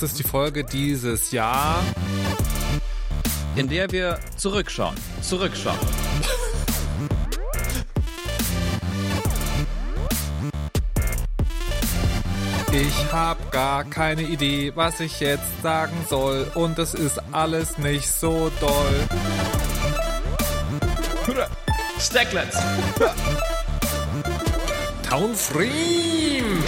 Das ist die Folge dieses Jahr, in der wir zurückschauen. Zurückschauen. Ich hab gar keine Idee, was ich jetzt sagen soll. Und es ist alles nicht so doll. Stacklands. Town Freem!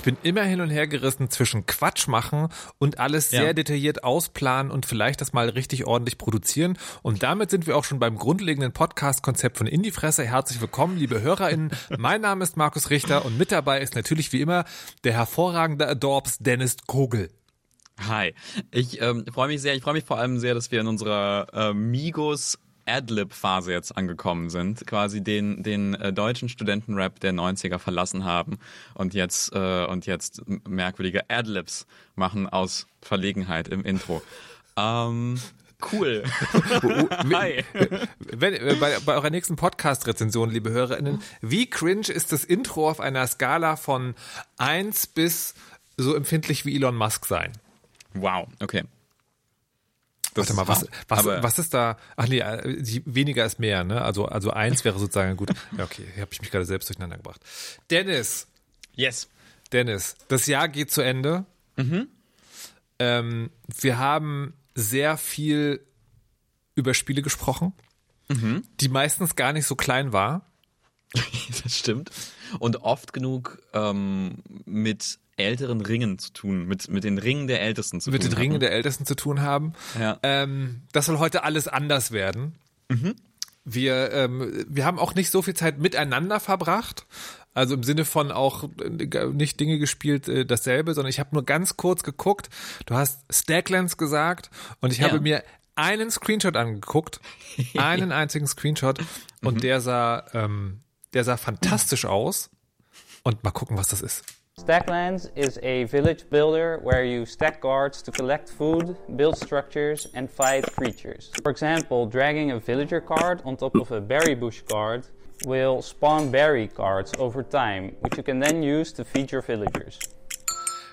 Ich bin immer hin und her gerissen zwischen Quatsch machen und alles sehr Ja. detailliert ausplanen und vielleicht das mal richtig ordentlich produzieren. Und damit sind wir auch schon beim grundlegenden Podcast-Konzept von Indiefresse. Herzlich willkommen, liebe HörerInnen. mein Name ist Markus Richter und mit dabei ist natürlich wie immer der hervorragende Adorbs Dennis Kogel. Hi. Ich ähm, freue mich sehr. Ich freue mich vor allem sehr, dass wir in unserer äh, Migos Adlib-Phase jetzt angekommen sind, quasi den den äh, deutschen Studentenrap der 90er verlassen haben und jetzt äh, und jetzt merkwürdige Adlibs machen aus Verlegenheit im Intro. Ähm, cool. Hi. Wenn, äh, bei, bei eurer nächsten Podcast-Rezension, liebe HörerInnen, wie cringe ist das Intro auf einer Skala von 1 bis so empfindlich wie Elon Musk sein? Wow. Okay. Das Warte mal, was, ist was, was ist da? Ach nee, äh, die, weniger ist mehr, ne? Also, also eins wäre sozusagen gut. Ja, okay, hier habe ich mich gerade selbst durcheinander gebracht. Dennis, Yes. Dennis, das Jahr geht zu Ende. Ähm, wir haben sehr viel über Spiele gesprochen, die meistens gar nicht so klein war. Das stimmt. Und oft genug ähm, mit älteren Ringen zu tun, mit, mit den Ringen der Ältesten zu mit tun. den Ringen der Ältesten zu tun haben. Ja. Ähm, das soll heute alles anders werden. Wir, ähm, wir haben auch nicht so viel Zeit miteinander verbracht. Also im Sinne von auch äh, nicht Dinge gespielt, äh, dasselbe, sondern ich habe nur ganz kurz geguckt. Du hast Stacklands gesagt und ich Ja. habe mir einen Screenshot angeguckt, einen einzigen Screenshot und der sah, ähm, der sah fantastisch aus. Und mal gucken, was das ist. Stacklands is a village builder where you stack guards to collect food, build structures, and fight creatures. For example, dragging a villager card on top of a berry bush card will spawn berry cards over time, which you can then use to feed your villagers.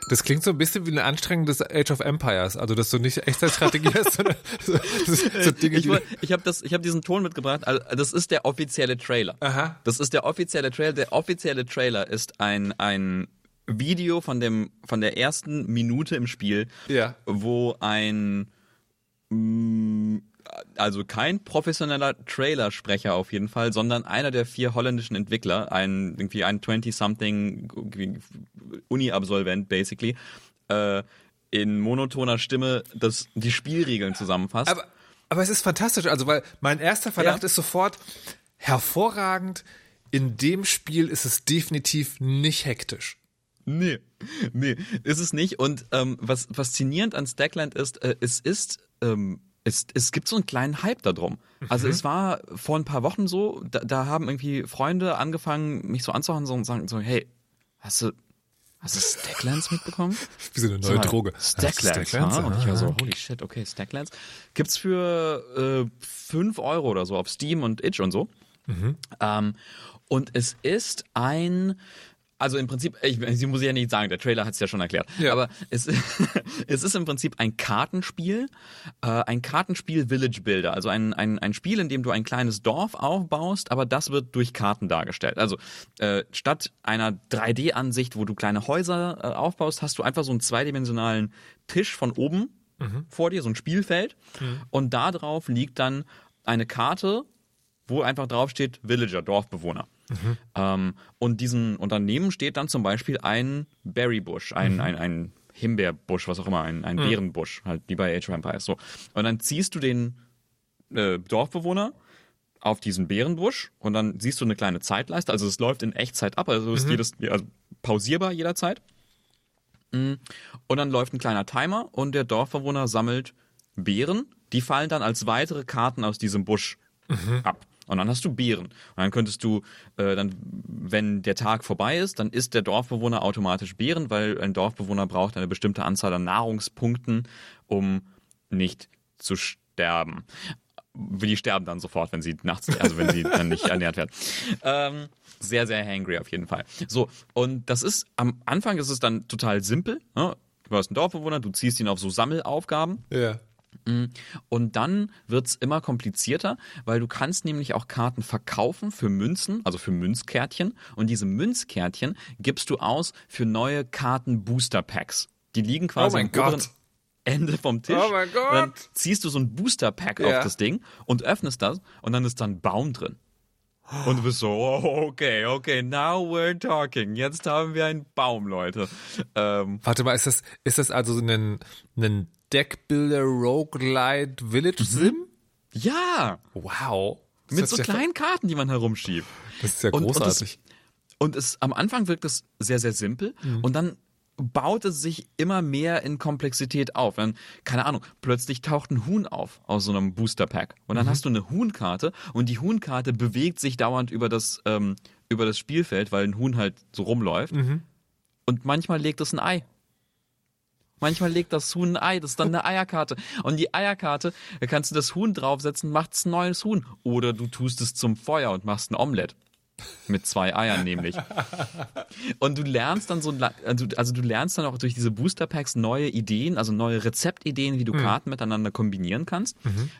Das klingt so ein bisschen wie ein anstrengendes Age of Empires. Also, dass du nicht Echtzeitstrategie hast, sondern so, so, so Dinge, Ich, ich habe habe diesen Ton mitgebracht. Also, das ist der offizielle Trailer. Aha. Das ist der offizielle Trailer. Der offizielle Trailer ist ein ein Video von dem von der ersten Minute im Spiel, Ja. wo ein mm, also kein professioneller Trailersprecher auf jeden Fall, sondern einer der vier holländischen Entwickler, ein irgendwie ein 20-something Uni-Absolvent basically, äh, in monotoner Stimme das die Spielregeln zusammenfasst. Aber, aber es ist fantastisch, also weil mein erster Verdacht Ja. ist sofort hervorragend. In dem Spiel ist es definitiv nicht hektisch. Nee, nee, ist es nicht. Und ähm, was faszinierend an Stackland ist, äh, es ist, ähm, es, es gibt so einen kleinen Hype da drum. Also es war vor ein paar Wochen so, da, da haben irgendwie Freunde angefangen, mich so anzuhauen so und sagen so, hey, hast du, hast du Stacklands mitbekommen? Wie so eine neue mal, Droge. Stacklands, Stacklands, ha? Und ich war so, ah. holy shit, okay, Stacklands. Gibt's für äh, 5 Euro oder so auf Steam und Itch und so. Ähm, und es ist ein, also im Prinzip, ich, sie muss ich ja nicht sagen, der Trailer hat es ja schon erklärt, Ja. aber es, es ist im Prinzip ein Kartenspiel, äh, ein Kartenspiel Village Builder, also ein, ein, ein Spiel, in dem du ein kleines Dorf aufbaust, aber das wird durch Karten dargestellt. Also äh, statt einer 3D-Ansicht, wo du kleine Häuser äh, aufbaust, hast du einfach so einen zweidimensionalen Tisch von oben vor dir, so ein Spielfeld und da drauf liegt dann eine Karte, wo einfach draufsteht Villager, Dorfbewohner. Ähm, und diesen Unternehmen steht dann zum Beispiel ein Berrybusch, ein, ein, ein Himbeerbusch, was auch immer, ein, ein Beerenbusch, halt wie bei Age of Empires. So. Und dann ziehst du den äh, Dorfbewohner auf diesen Bärenbusch und dann siehst du eine kleine Zeitleiste. Also es läuft in Echtzeit ab, also ist jedes also pausierbar jederzeit. Mm. Und dann läuft ein kleiner Timer und der Dorfbewohner sammelt Beeren. Die fallen dann als weitere Karten aus diesem Busch ab. Und dann hast du Beeren. Und dann könntest du, äh, dann, wenn der Tag vorbei ist, dann isst der Dorfbewohner automatisch Beeren, weil ein Dorfbewohner braucht eine bestimmte Anzahl an Nahrungspunkten, um nicht zu sterben. Die sterben dann sofort, wenn sie nachts, also wenn sie dann nicht ernährt werden. Ähm, sehr, sehr hangry auf jeden Fall. So, und das ist, am Anfang ist es dann total simpel. Ne? Du hast einen Dorfbewohner, du ziehst ihn auf so Sammelaufgaben. Ja. Und dann wird's immer komplizierter, weil du kannst nämlich auch Karten verkaufen für Münzen, also für Münzkärtchen. Und diese Münzkärtchen gibst du aus für neue Karten-Booster-Packs. Die liegen quasi Oh mein Gott. Ende vom Tisch. Oh mein Gott. Und dann ziehst du so ein Booster-Pack Ja. auf das Ding und öffnest das und dann ist da ein Baum drin. Und du bist so, oh, okay, okay, now we're talking. Jetzt haben wir einen Baum, Leute. Ähm, Warte mal, ist das, ist das also ein, ein Deckbuilder Roguelite Village Sim? ja, Wow. Das mit so ja- kleinen Karten, die man herumschiebt. Das ist ja Und- und das- großartig. Und es, am Anfang wirkt es sehr, sehr simpel und dann baut es sich immer mehr in Komplexität auf. Dann, keine Ahnung, plötzlich taucht ein Huhn auf aus so einem Booster-Pack. Und dann hast du eine Huhnkarte und die Huhnkarte bewegt sich dauernd über das, ähm, über das Spielfeld, weil ein Huhn halt so rumläuft. Und manchmal legt es ein Ei. Manchmal legt das Huhn ein Ei, das ist dann eine Eierkarte. Und die Eierkarte, da kannst du das Huhn draufsetzen, macht's ein neues Huhn. Oder du tust es zum Feuer und machst ein Omelett. Mit zwei Eiern nämlich. Und du lernst dann so, also, also du lernst dann auch durch diese Booster Packs neue Ideen, also neue Rezeptideen, wie du Karten miteinander kombinieren kannst.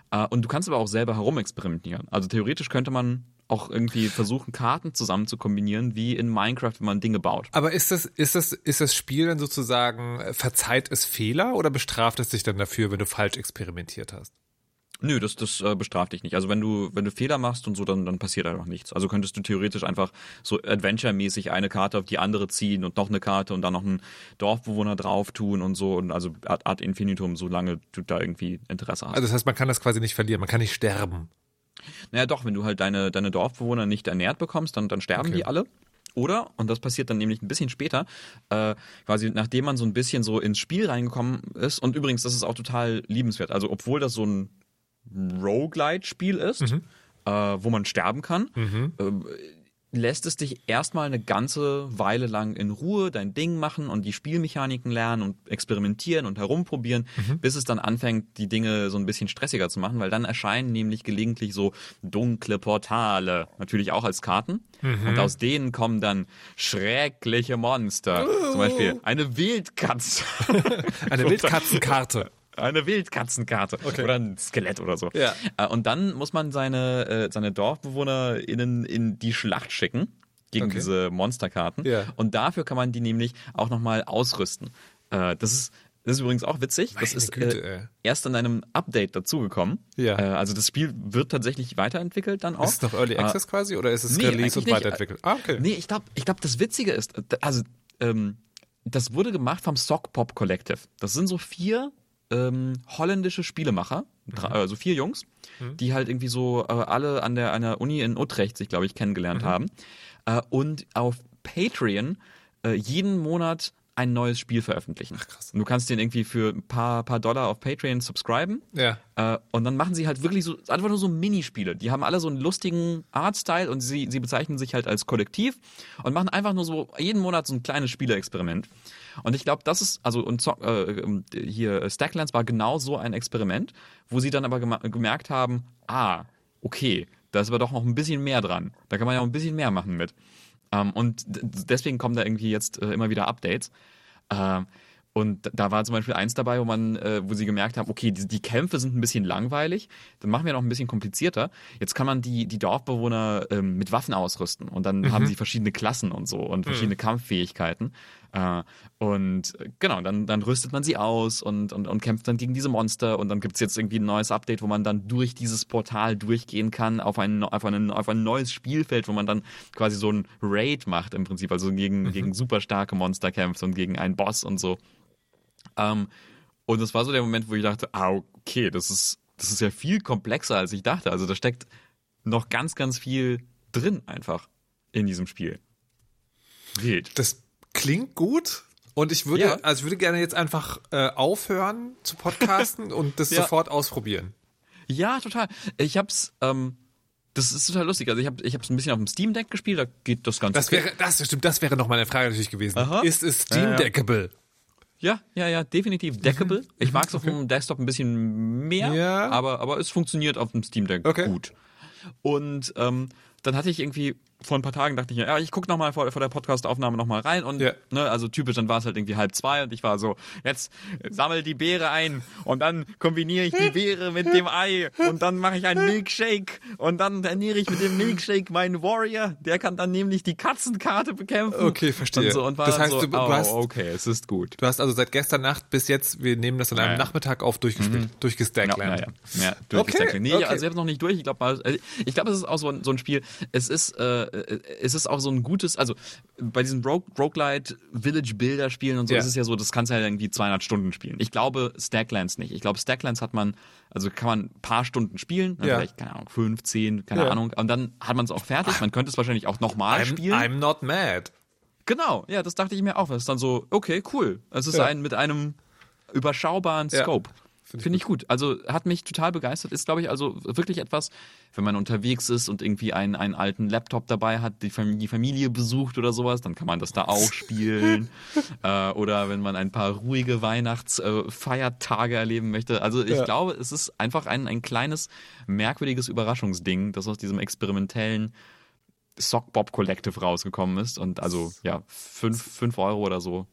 Äh, Und du kannst aber auch selber herumexperimentieren. Also theoretisch könnte man auch irgendwie versuchen, Karten zusammen zu kombinieren, wie in Minecraft, wenn man Dinge baut. Aber ist das, ist das, ist das Spiel dann sozusagen, äh, verzeiht es Fehler oder bestraft es dich dann dafür, wenn du falsch experimentiert hast? Nö, das, das äh, bestraft dich nicht. Also wenn du, wenn du Fehler machst und so, dann, dann passiert einfach nichts. Also könntest du theoretisch einfach so Adventure-mäßig eine Karte auf die andere ziehen und noch eine Karte und dann noch einen Dorfbewohner drauf tun und so und also ad, ad infinitum, solange du da irgendwie Interesse hast. Also das heißt, man kann das quasi nicht verlieren, man kann nicht sterben. Naja doch, wenn du halt deine, deine Dorfbewohner nicht ernährt bekommst, dann, dann sterben Okay. die alle. Oder, und das passiert dann nämlich ein bisschen später, äh, quasi nachdem man so ein bisschen so ins Spiel reingekommen ist, und übrigens, das ist auch total liebenswert. Also, obwohl das so ein Roguelite-Spiel ist, äh, wo man sterben kann, äh, lässt es dich erstmal eine ganze Weile lang in Ruhe dein Ding machen und die Spielmechaniken lernen und experimentieren und herumprobieren, bis es dann anfängt, die Dinge so ein bisschen stressiger zu machen, weil dann erscheinen nämlich gelegentlich so dunkle Portale, natürlich auch als Karten. Und aus denen kommen dann schreckliche Monster. Zum Beispiel eine Wildkatze. Eine Wildkatzenkarte. Eine Wildkatzenkarte Okay. oder ein Skelett oder so. Ja. Äh, Und dann muss man seine, äh, seine DorfbewohnerInnen in die Schlacht schicken gegen Okay. diese Monsterkarten. Ja. Und dafür kann man die nämlich auch nochmal ausrüsten. Äh, Das ist, das ist übrigens auch witzig. das Meine ist Güte, äh, erst in einem Update dazugekommen. Ja. Äh, Also das Spiel wird tatsächlich weiterentwickelt dann auch. Ist es noch Early Äh, Access quasi oder ist es Nee, Release und weiterentwickelt? Ah, okay. Nee, ich glaube, ich glaub, das Witzige ist, äh, also ähm, das wurde gemacht vom Sock Pop Collective. Das sind so vier ähm, holländische Spielemacher, drei, also vier Jungs, die halt irgendwie so äh, alle an der einer Uni in Utrecht sich, glaube ich, kennengelernt haben äh, und auf Patreon äh, jeden Monat ein neues Spiel veröffentlichen. Ach krass. Und du kannst den irgendwie für ein paar, paar Dollar auf Patreon subscriben. Ja. Äh, und dann machen sie halt wirklich so, einfach nur so Minispiele. Die haben alle so einen lustigen Artstyle und sie, sie bezeichnen sich halt als Kollektiv und machen einfach nur so jeden Monat so ein kleines Spieleexperiment. Und ich glaube, das ist, also und äh, ähm, hier äh, Stacklands war genau so ein Experiment, wo sie dann aber gemerkt haben, ah, okay, da ist aber doch noch ein bisschen mehr dran. Da kann man ja auch ein bisschen mehr machen mit. Ähm, und deswegen kommen da irgendwie jetzt äh, immer wieder Updates. Ähm, und da war zum Beispiel eins dabei, wo man, äh, wo sie gemerkt haben, okay, die, die Kämpfe sind ein bisschen langweilig, dann machen wir noch ein bisschen komplizierter. Jetzt kann man die, die Dorfbewohner ähm, mit Waffen ausrüsten und dann haben sie verschiedene Klassen und so und verschiedene Kampffähigkeiten. Äh, und äh, genau, dann, dann rüstet man sie aus und, und, und kämpft dann gegen diese Monster und dann gibt's jetzt irgendwie ein neues Update, wo man dann durch dieses Portal durchgehen kann auf ein, auf ein, auf ein neues Spielfeld, wo man dann quasi so ein Raid macht im Prinzip, also gegen, gegen super starke Monster kämpft und gegen einen Boss und so. Ähm, und das war so der Moment, wo ich dachte, ah, okay, das ist, das ist ja viel komplexer, als ich dachte. Also da steckt noch ganz, ganz viel drin einfach in diesem Spiel. Wild. Das klingt gut. Und ich würde, Ja. also ich würde gerne jetzt einfach äh, aufhören zu podcasten und das Ja. sofort ausprobieren. Ja, total. Ich hab's, ähm, Das ist total lustig. Also ich habe ich es ein bisschen auf dem Steam Deck gespielt, da geht das ganz Das okay. wäre, das stimmt, das wäre noch meine Frage natürlich gewesen. Aha. Ist es Steam Deckable? Ja, ja, ja, definitiv deckable. Ich mag es auf dem Desktop ein bisschen mehr, Ja. aber, aber es funktioniert auf dem Steam Deck Okay. gut. Und ähm, dann hatte ich irgendwie vor ein paar Tagen dachte ich, ja, ich guck noch mal vor, vor der Podcast-Aufnahme noch mal rein und Ja. ne, also typisch, dann war es halt irgendwie halb zwei und ich war so, jetzt sammel die Beere ein und dann kombiniere ich die Beere mit dem Ei und dann mache ich einen Milkshake und dann ernähre ich mit dem Milkshake meinen Warrior, der kann dann nämlich die Katzenkarte bekämpfen. Okay, verstehe. Und, so, und Das heißt, so, du- oh, hast- okay, es ist gut. Du hast also seit gestern Nacht bis jetzt, wir nehmen das an einem Ja, ja. Nachmittag auf, durchgespielt, durchgestackt. Ja, ja, ja. ja durch Okay, Nee, okay. also selbst noch nicht durch. Ich glaube, also, ich glaube, es ist auch so ein, so ein Spiel. Es ist, äh, es ist auch so ein gutes, also bei diesen Rogue, Roguelite Village Builder Spielen und so Ja. ist es ja so, das kannst du halt irgendwie 200 Stunden spielen. Ich glaube Stacklands nicht. Ich glaube Stacklands hat man, also kann man ein paar Stunden spielen, Ja. vielleicht keine Ahnung, fünf, zehn, keine Ja. Ahnung, und dann hat man es auch fertig. Man könnte es wahrscheinlich auch nochmal spielen. I'm not mad. Genau, ja, das dachte ich mir auch. Das ist dann so, okay, cool. Es ist ein mit einem überschaubaren Ja. Scope. Find ich Finde ich gut. Also hat mich total begeistert. Ist, glaube ich, also wirklich etwas, wenn man unterwegs ist und irgendwie einen, einen alten Laptop dabei hat, die Familie, die Familie besucht oder sowas, dann kann man das da auch spielen. äh, oder wenn man ein paar ruhige Weihnachtsfeiertage äh, erleben möchte. Also ich Ja. glaube, es ist einfach ein, ein kleines, merkwürdiges Überraschungsding, das aus diesem experimentellen Sockbob Collective rausgekommen ist. Und also, ja, fünf, fünf Euro oder so.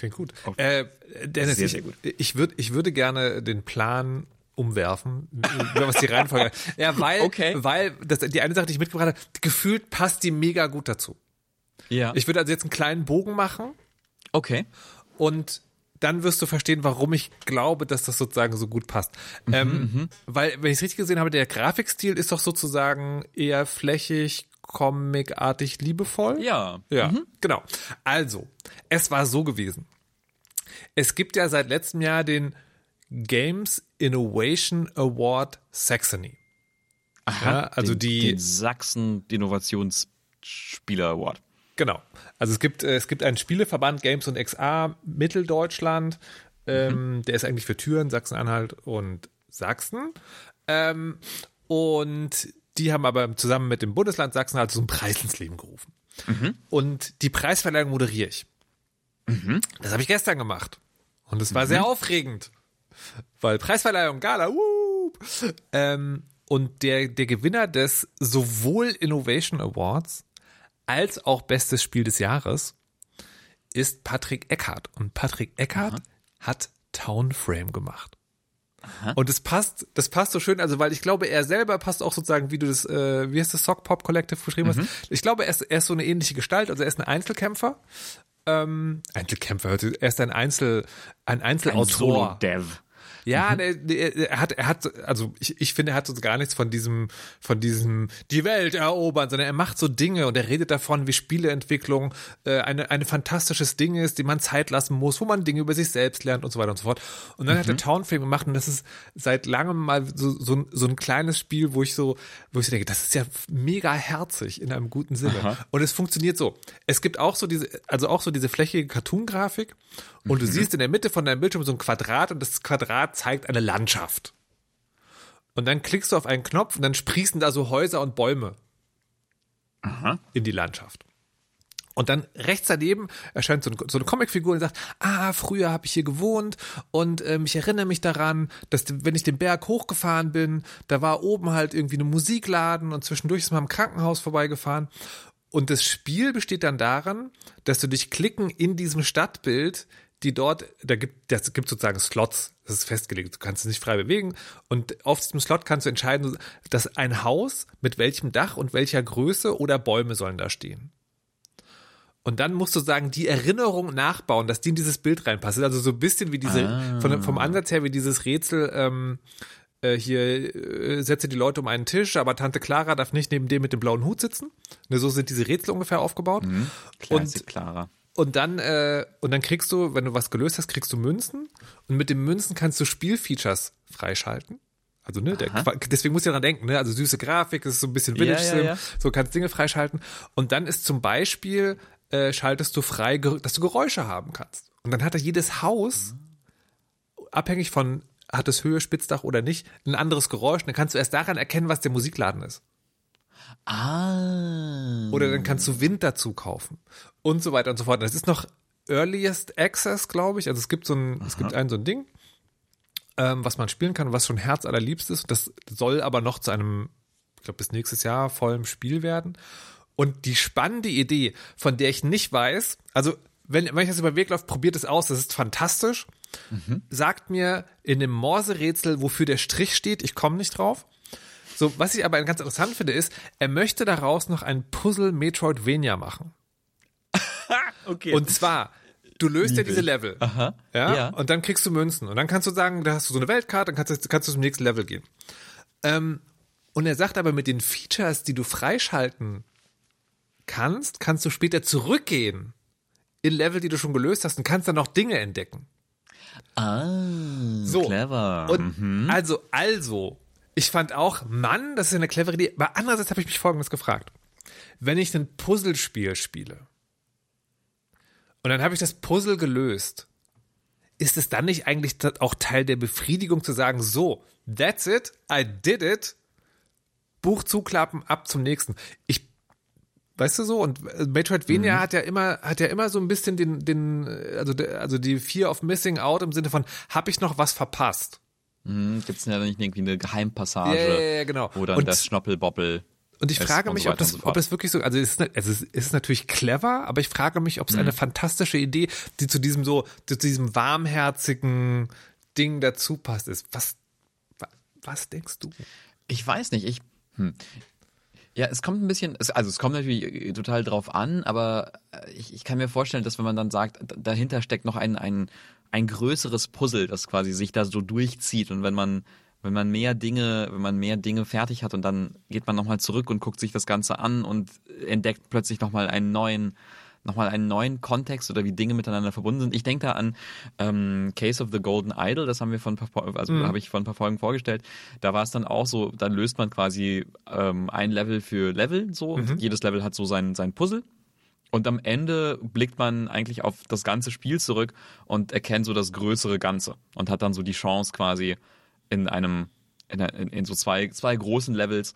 Klingt gut. Auf- Äh, Dennis, Sehr, ich, sehr gut. Ich, würd, ich würde gerne den Plan umwerfen, was die Reihenfolge Ja, weil, Okay. weil das, die eine Sache, die ich mitgebracht habe, gefühlt passt die mega gut dazu. Ja. Ich würde also jetzt einen kleinen Bogen machen okay. und dann wirst du verstehen, warum ich glaube, dass das sozusagen so gut passt. Mhm, ähm, weil, wenn ich es richtig gesehen habe, der Grafikstil ist doch sozusagen eher flächig, comicartig, liebevoll. Ja. Ja, genau. Also, es war so gewesen. Es gibt ja seit letztem Jahr den Games Innovation Award Saxony. Ja, also den, die, Den Sachsen Innovationsspieler Award. genau. Also es gibt, es gibt einen Spieleverband Games und XA Mitteldeutschland. Ähm, Der ist eigentlich für Thüringen, Sachsen-Anhalt und Sachsen. Ähm, und die haben aber zusammen mit dem Bundesland Sachsen-Anhalt so einen Preis ins Leben gerufen. Und die Preisverleihung moderiere ich. Das habe ich gestern gemacht. Und es war sehr aufregend. Weil Preisverleihung, Gala, wup. ähm, Und der, der Gewinner des sowohl Innovation Awards als auch Bestes Spiel des Jahres ist Patrick Eckhardt. Und Patrick Eckhardt hat Townframe gemacht. Und das passt, das passt so schön, also weil ich glaube, er selber passt auch sozusagen, wie du das, äh, wie heißt das Sock Pop Collective geschrieben hast. Ich glaube, er ist, er ist so eine ähnliche Gestalt, also er ist ein Einzelkämpfer. Ähm, Einzelkämpfer, er ist ein Einzel, ein Einzelautor. Dev. Ja, der, er hat, er hat, also ich, ich finde, er hat so gar nichts von diesem, von diesem die Welt erobern, sondern er macht so Dinge und er redet davon, wie Spieleentwicklung äh, eine, eine fantastisches Ding ist, die man Zeit lassen muss, wo man Dinge über sich selbst lernt und so weiter und so fort. Und dann hat er Townframe gemacht und das ist seit langem mal so, so, ein- so ein kleines Spiel, wo ich so, wo ich so denke, das ist ja mega herzig in einem guten Sinne. Und es funktioniert so. Es gibt auch so diese, also auch so diese flächige Cartoon-Grafik und du siehst in der Mitte von deinem Bildschirm so ein Quadrat und das Quadrat zeigt eine Landschaft. Und dann klickst du auf einen Knopf und dann sprießen da so Häuser und Bäume in die Landschaft. Und dann rechts daneben erscheint so, ein, so eine Comicfigur und sagt, ah, früher habe ich hier gewohnt und ähm, ich erinnere mich daran, dass wenn ich den Berg hochgefahren bin, da war oben halt irgendwie eine Musikladen und zwischendurch ist man am Krankenhaus vorbeigefahren. Und das Spiel besteht dann daran, dass du dich klicken in diesem Stadtbild, die dort, da gibt, das gibt sozusagen Slots, das ist festgelegt, du kannst es nicht frei bewegen und auf diesem Slot kannst du entscheiden, dass ein Haus mit welchem Dach und welcher Größe oder Bäume sollen da stehen. Und dann musst du sagen, die Erinnerung nachbauen, dass die in dieses Bild reinpasst. Also so ein bisschen wie diese, von, vom Ansatz her wie dieses Rätsel, ähm, äh, hier äh, setze die Leute um einen Tisch, aber Tante Clara darf nicht neben dem mit dem blauen Hut sitzen. Ne, so sind diese Rätsel ungefähr aufgebaut. Klasse, Clara. Und dann, äh, und dann kriegst du, wenn du was gelöst hast, kriegst du Münzen. Und mit den Münzen kannst du Spielfeatures freischalten. Also, ne, der, deswegen muss ich daran denken, ne? Also süße Grafik, das ist so ein bisschen Ja, Village ja, Sim, ja. so kannst Dinge freischalten. Und dann ist zum Beispiel, äh, schaltest du frei, dass du Geräusche haben kannst. Und dann hat er jedes Haus, abhängig von, hat es Höhe, Spitzdach oder nicht, ein anderes Geräusch. Und dann kannst du erst daran erkennen, was der Musikladen ist. Ah. Oder dann kannst du Wind dazu kaufen. Und so weiter und so fort. Das ist noch Earliest Access, glaube ich. Also es gibt so ein, es gibt ein so ein Ding, ähm, was man spielen kann, was schon Herz allerliebst ist. Das soll aber noch zu einem, ich glaube, bis nächstes Jahr vollem Spiel werden. Und die spannende Idee, von der ich nicht weiß, also wenn, wenn ich das über den Weg laufe, probiert es aus, das ist fantastisch. Sagt mir in dem Morse-Rätsel, wofür der Strich steht, ich komme nicht drauf. So, was ich aber ganz interessant finde, ist, er möchte daraus noch ein Puzzle Metroidvania machen. okay. Und zwar, du löst ja Lieb diese. Level. Aha. Ja? Ja. Und dann kriegst du Münzen. Und dann kannst du sagen, da hast du so eine Weltkarte, dann kannst du, kannst du zum nächsten Level gehen. Ähm, und er sagt aber, mit den Features, die du freischalten kannst, kannst du später zurückgehen in Level, die du schon gelöst hast und kannst dann noch Dinge entdecken. ah, So. clever. Und also, also, ich fand auch, Mann, das ist eine clevere Idee. Aber andererseits habe ich mich Folgendes gefragt. Wenn ich ein Puzzlespiel spiele und dann habe ich das Puzzle gelöst, ist es dann nicht eigentlich auch Teil der Befriedigung zu sagen, so, that's it, I did it, Buch zuklappen, ab zum nächsten. Ich Weißt du so? Und äh, Metroidvania hat ja immer, hat ja immer so ein bisschen den, den, äh, also, also die Fear of Missing Out im Sinne von, habe ich noch was verpasst? Hm, Gibt's denn ja nicht irgendwie eine Geheimpassage? Ja, ja, ja, genau. Wo dann Und- das Schnoppelboppel. Und ich frage mich, so ob das, so ob es wirklich so, also es ist, es ist, es ist natürlich clever, aber ich frage mich, ob es Mhm. eine fantastische Idee, die zu diesem so, zu diesem warmherzigen Ding dazu passt, ist. Was, wa- was denkst du? Ich weiß nicht, ich. Hm. Ja, es kommt ein bisschen, es- also es kommt natürlich äh, total drauf an, aber äh, ich, ich kann mir vorstellen, dass wenn man dann sagt, dahinter steckt noch ein, ein, ein größeres Puzzle, das quasi sich da so durchzieht und wenn man, wenn man mehr Dinge, wenn man mehr Dinge fertig hat und dann geht man nochmal zurück und guckt sich das Ganze an und entdeckt plötzlich nochmal einen neuen, nochmal einen neuen Kontext oder wie Dinge miteinander verbunden sind. Ich denke da an ähm, Case of the Golden Idol, das haben wir von, also habe ich vor ein paar Folgen vorgestellt. Da war es dann auch so, da löst man quasi ähm, ein Level für Level so. Jedes Level hat so sein, sein Puzzle. Und am Ende blickt man eigentlich auf das ganze Spiel zurück und erkennt so das größere Ganze und hat dann so die Chance quasi in einem, in, in, so zwei, zwei großen Levels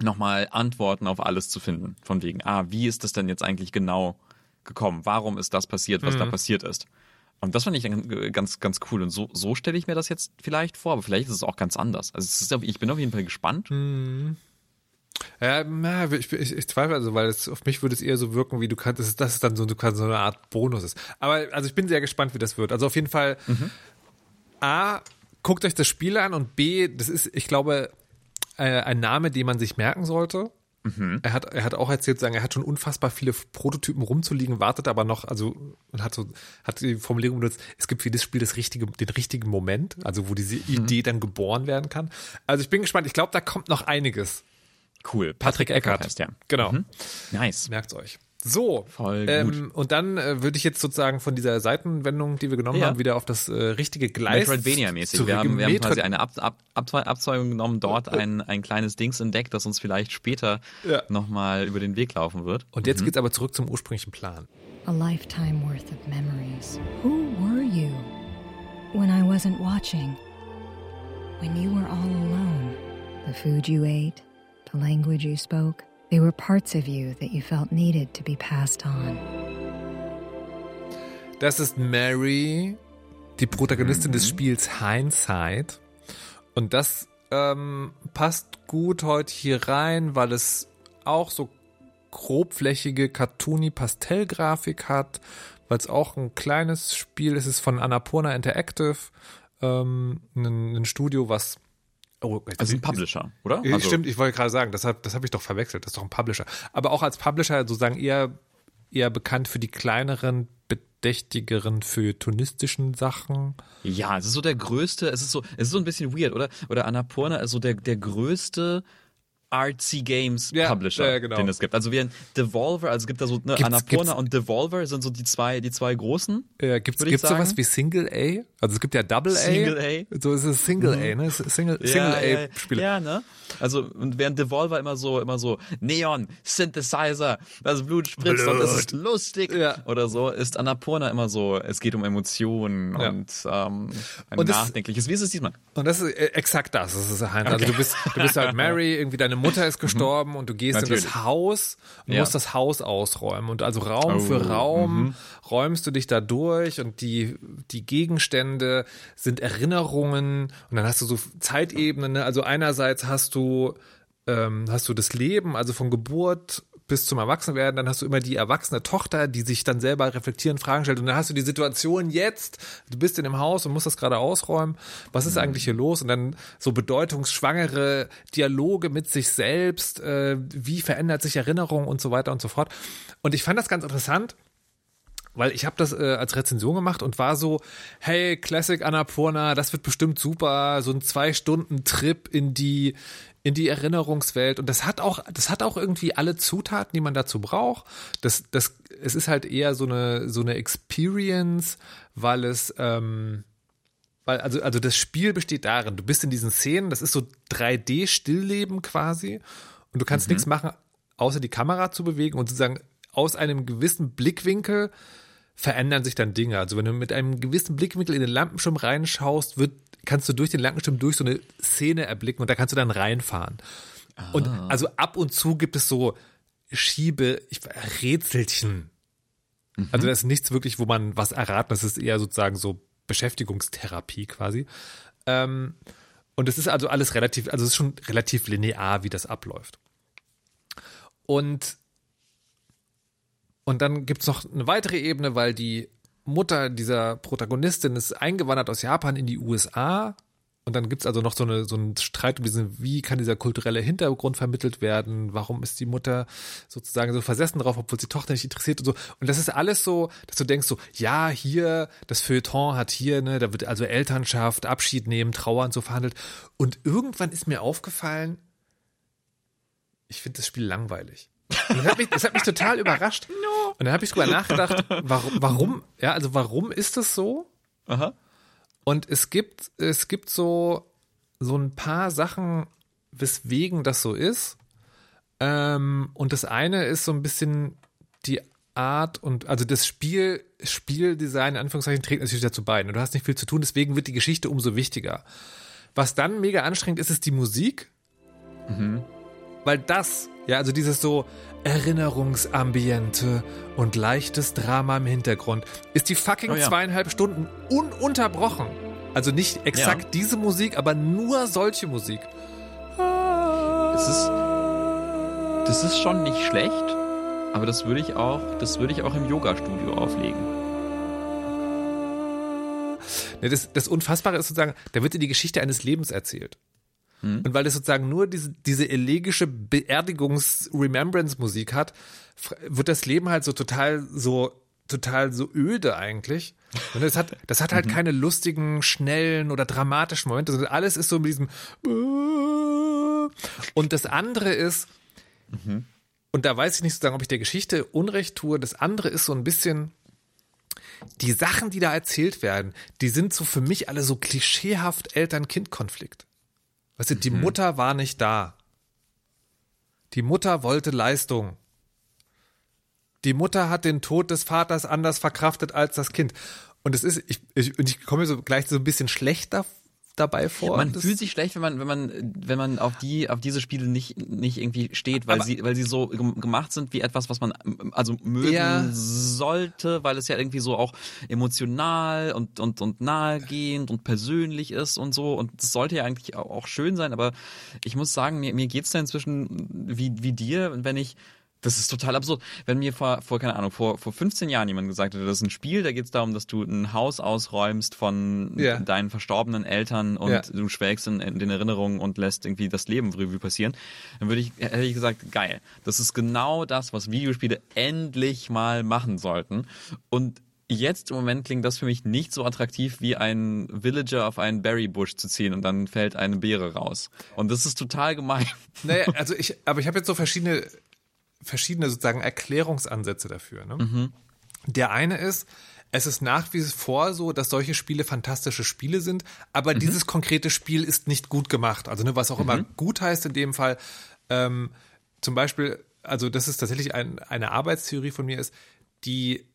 nochmal Antworten auf alles zu finden. Von wegen, ah, wie ist das denn jetzt eigentlich genau gekommen? Warum ist das passiert, was da passiert ist? Und das fand ich dann ganz, ganz cool. Und so, so stelle ich mir das jetzt vielleicht vor, aber vielleicht ist es auch ganz anders. Also es ist, ich bin auf jeden Fall gespannt. Ja, na, ich, ich, ich zweifle also, weil es, auf mich würde es eher so wirken, wie du kannst, das ist, das ist dann so, du kannst so eine Art Bonus ist. Aber also ich bin sehr gespannt, wie das wird. Also auf jeden Fall, A, guckt euch das Spiel an und B, das ist, ich glaube, äh, ein Name, den man sich merken sollte. Er hat, er hat auch erzählt, sagen, er hat schon unfassbar viele Prototypen rumzuliegen, wartet aber noch, also und hat so, hat die Formulierung benutzt, es gibt für jedes Spiel das richtige, den richtigen Moment, also wo diese Idee dann geboren werden kann. Also ich bin gespannt, ich glaube, da kommt noch einiges. Cool. Patrick Eckert. heißt der. Genau. Nice. Merkt's euch. So. Voll Ähm, und dann äh, würde ich jetzt sozusagen von dieser Seitenwendung, die wir genommen Ja. haben, wieder auf das äh, richtige Gleis. Metroidvania-mäßig. Wir haben, wir haben quasi eine Ab Ab Ab Abzweigung genommen, dort ein, ein kleines Dings entdeckt, das uns vielleicht später Ja. nochmal über den Weg laufen wird. und jetzt geht's aber zurück zum ursprünglichen Plan. A lifetime worth of memories. Who were you when I wasn't watching? When you were all alone? The food you ate, the language you spoke, they were parts of you that you felt needed to be passed on. Das ist Mary, die Protagonistin des Spiels Hindsight. Und das ähm, passt gut heute hier rein, weil es auch so grobflächige, cartoony Pastellgrafik hat, weil es auch ein kleines Spiel ist. Es ist von Annapurna Interactive, ähm, ein, ein Studio, was Oh, jetzt- Also ein Publisher, oder? ja, Also, Stimmt, ich wollte gerade sagen, das habe das hab ich doch verwechselt. Das ist doch ein Publisher. Aber auch als Publisher sozusagen eher, eher bekannt für die kleineren, bedächtigeren, feuilletonistischen Sachen. Ja, es ist so der größte, es ist so, es ist so ein bisschen weird, oder? Oder Annapurna ist so der, der größte Artsy Games Ja, Publisher, ja, genau. den es gibt. Also wie ein Devolver, also es gibt da so, ne, Gibt's- Annapurna gibt's- und Devolver sind so die zwei, die zwei großen. Äh, gibt's gibt's sowas wie Single A? Also es gibt ja Double A. Single A. Mhm. So ist es Single A, ne? Single, Single A Spiele. Ja, ne? Also, und während Devolver immer so, immer so, Neon, Synthesizer, das Blut spritzt und es ist lustig. Ja. Oder so, ist Annapurna immer so, es geht um Emotionen Ja. und ähm, ein Und das- nachdenkliches. Wie ist es diesmal? Und das ist äh, exakt das. das ist halt, Also du bist, du bist halt Mary, irgendwie deine Mutter ist gestorben und du gehst in Natürlich. das Haus und Ja. musst das Haus ausräumen. Und also Raum Oh, für Raum räumst du dich da durch und die, die Gegenstände sind Erinnerungen und dann hast du so Zeitebenen. Ne? Also einerseits hast du, ähm, hast du das Leben, also von Geburt bis zum Erwachsenwerden, dann hast du immer die erwachsene Tochter, die sich dann selber reflektieren, Fragen stellt und dann hast du die Situation jetzt, du bist in dem Haus und musst das gerade ausräumen, was ist eigentlich hier los? Und dann so bedeutungsschwangere Dialoge mit sich selbst, äh, wie verändert sich Erinnerung und so weiter und so fort. Und ich fand das ganz interessant, weil ich habe das äh, als Rezension gemacht und war so, hey, Classic Annapurna, das wird bestimmt super, so ein zwei Stunden Trip in die in die Erinnerungswelt. Und das hat auch das hat auch irgendwie alle Zutaten, die man dazu braucht. Das das es ist halt eher so eine so eine Experience, weil es ähm, weil also also das Spiel besteht darin, du bist in diesen Szenen, das ist so 3D Stillleben quasi. Und du kannst nichts machen, außer die Kamera zu bewegen und sozusagen aus einem gewissen Blickwinkel verändern sich dann Dinge. Also wenn du mit einem gewissen Blickwinkel in den Lampenschirm reinschaust, wird, kannst du durch den Lampenschirm durch so eine Szene erblicken und da kannst du dann reinfahren. Und also ab und zu gibt es so Schiebe, ich, Rätselchen. Also das ist nichts wirklich, wo man was erraten, das ist eher sozusagen so Beschäftigungstherapie quasi. Ähm, und es ist also alles relativ, also es ist schon relativ linear, wie das abläuft. Und und dann gibt's noch eine weitere Ebene, weil die Mutter dieser Protagonistin ist eingewandert aus Japan in die USA. Und dann gibt's also noch so, eine, so einen Streit um diesen, wie kann dieser kulturelle Hintergrund vermittelt werden? Warum ist die Mutter sozusagen so versessen drauf, obwohl sie Tochter nicht interessiert und so. Und das ist alles so, dass du denkst so, ja, hier, das Feuilleton hat hier, ne, da wird also Elternschaft, Abschied nehmen, Trauern so verhandelt. Und irgendwann ist mir aufgefallen, ich finde das Spiel langweilig. Und das hat mich, das hat mich total überrascht. Und dann habe ich drüber nachgedacht, warum, warum, ja, also warum ist das so? Aha. Und es gibt, es gibt so, so ein paar Sachen, weswegen das so ist. Ähm, und das eine ist so ein bisschen die Art und, also das Spiel, Spieldesign, in Anführungszeichen, trägt natürlich dazu bei. Und du hast nicht viel zu tun, deswegen wird die Geschichte umso wichtiger. Was dann mega anstrengend ist, ist die Musik. Weil das, ja, also dieses so Erinnerungsambiente und leichtes Drama im Hintergrund, ist die fucking Oh ja. zweieinhalb Stunden ununterbrochen. Also nicht exakt Ja. diese Musik, aber nur solche Musik. Das ist, das ist schon nicht schlecht, aber das würde ich auch, das würde ich auch im Yoga-Studio auflegen. Ne, das, das Unfassbare ist sozusagen, da wird dir die Geschichte eines Lebens erzählt. Und weil es sozusagen nur diese, diese elegische Beerdigungs-Remembrance-Musik hat, wird das Leben halt so total so total so öde eigentlich. Und das hat, das hat halt keine lustigen, schnellen oder dramatischen Momente, sondern alles ist so mit diesem und das andere ist, und da weiß ich nicht sozusagen, ob ich der Geschichte Unrecht tue, das andere ist so ein bisschen, die Sachen, die da erzählt werden, die sind so für mich alle so klischeehaft Eltern-Kind-Konflikt. Weißt du, die Mutter war nicht da. Die Mutter wollte Leistung. Die Mutter hat den Tod des Vaters anders verkraftet als das Kind. Und es ist, ich, ich, und ich komme mir so gleich so ein bisschen schlechter dabei vor. Man fühlt sich schlecht, wenn man, wenn man, wenn man auf die, auf diese Spiele nicht, nicht irgendwie steht, weil sie, weil sie so gem- gemacht sind wie etwas, was man also mögen Ja. sollte, weil es ja irgendwie so auch emotional und, und, und nahegehend und persönlich ist und so. Und es sollte ja eigentlich auch auch schön sein, aber ich muss sagen, mir, mir geht's da inzwischen wie, wie dir, wenn ich das ist total absurd. Wenn mir vor, vor keine Ahnung, vor, vor 15 Jahren jemand gesagt hätte, das ist ein Spiel, da geht es darum, dass du ein Haus ausräumst von Ja. deinen verstorbenen Eltern und Ja. du schwelgst in, in den Erinnerungen und lässt irgendwie das Leben Revue passieren, dann würde ich, hätte ich gesagt, geil. Das ist genau das, was Videospiele endlich mal machen sollten. Und jetzt im Moment klingt das für mich nicht so attraktiv, wie ein Villager auf einen Berrybusch zu ziehen und dann fällt eine Beere raus. Und das ist total gemein. Naja, also ich, aber ich habe jetzt so verschiedene, verschiedene sozusagen Erklärungsansätze dafür. Ne? Der eine ist, es ist nach wie vor so, dass solche Spiele fantastische Spiele sind, aber dieses konkrete Spiel ist nicht gut gemacht. Also ne, was auch immer gut heißt in dem Fall. Ähm, zum Beispiel, also das ist tatsächlich ein, eine Arbeitstheorie von mir ist, die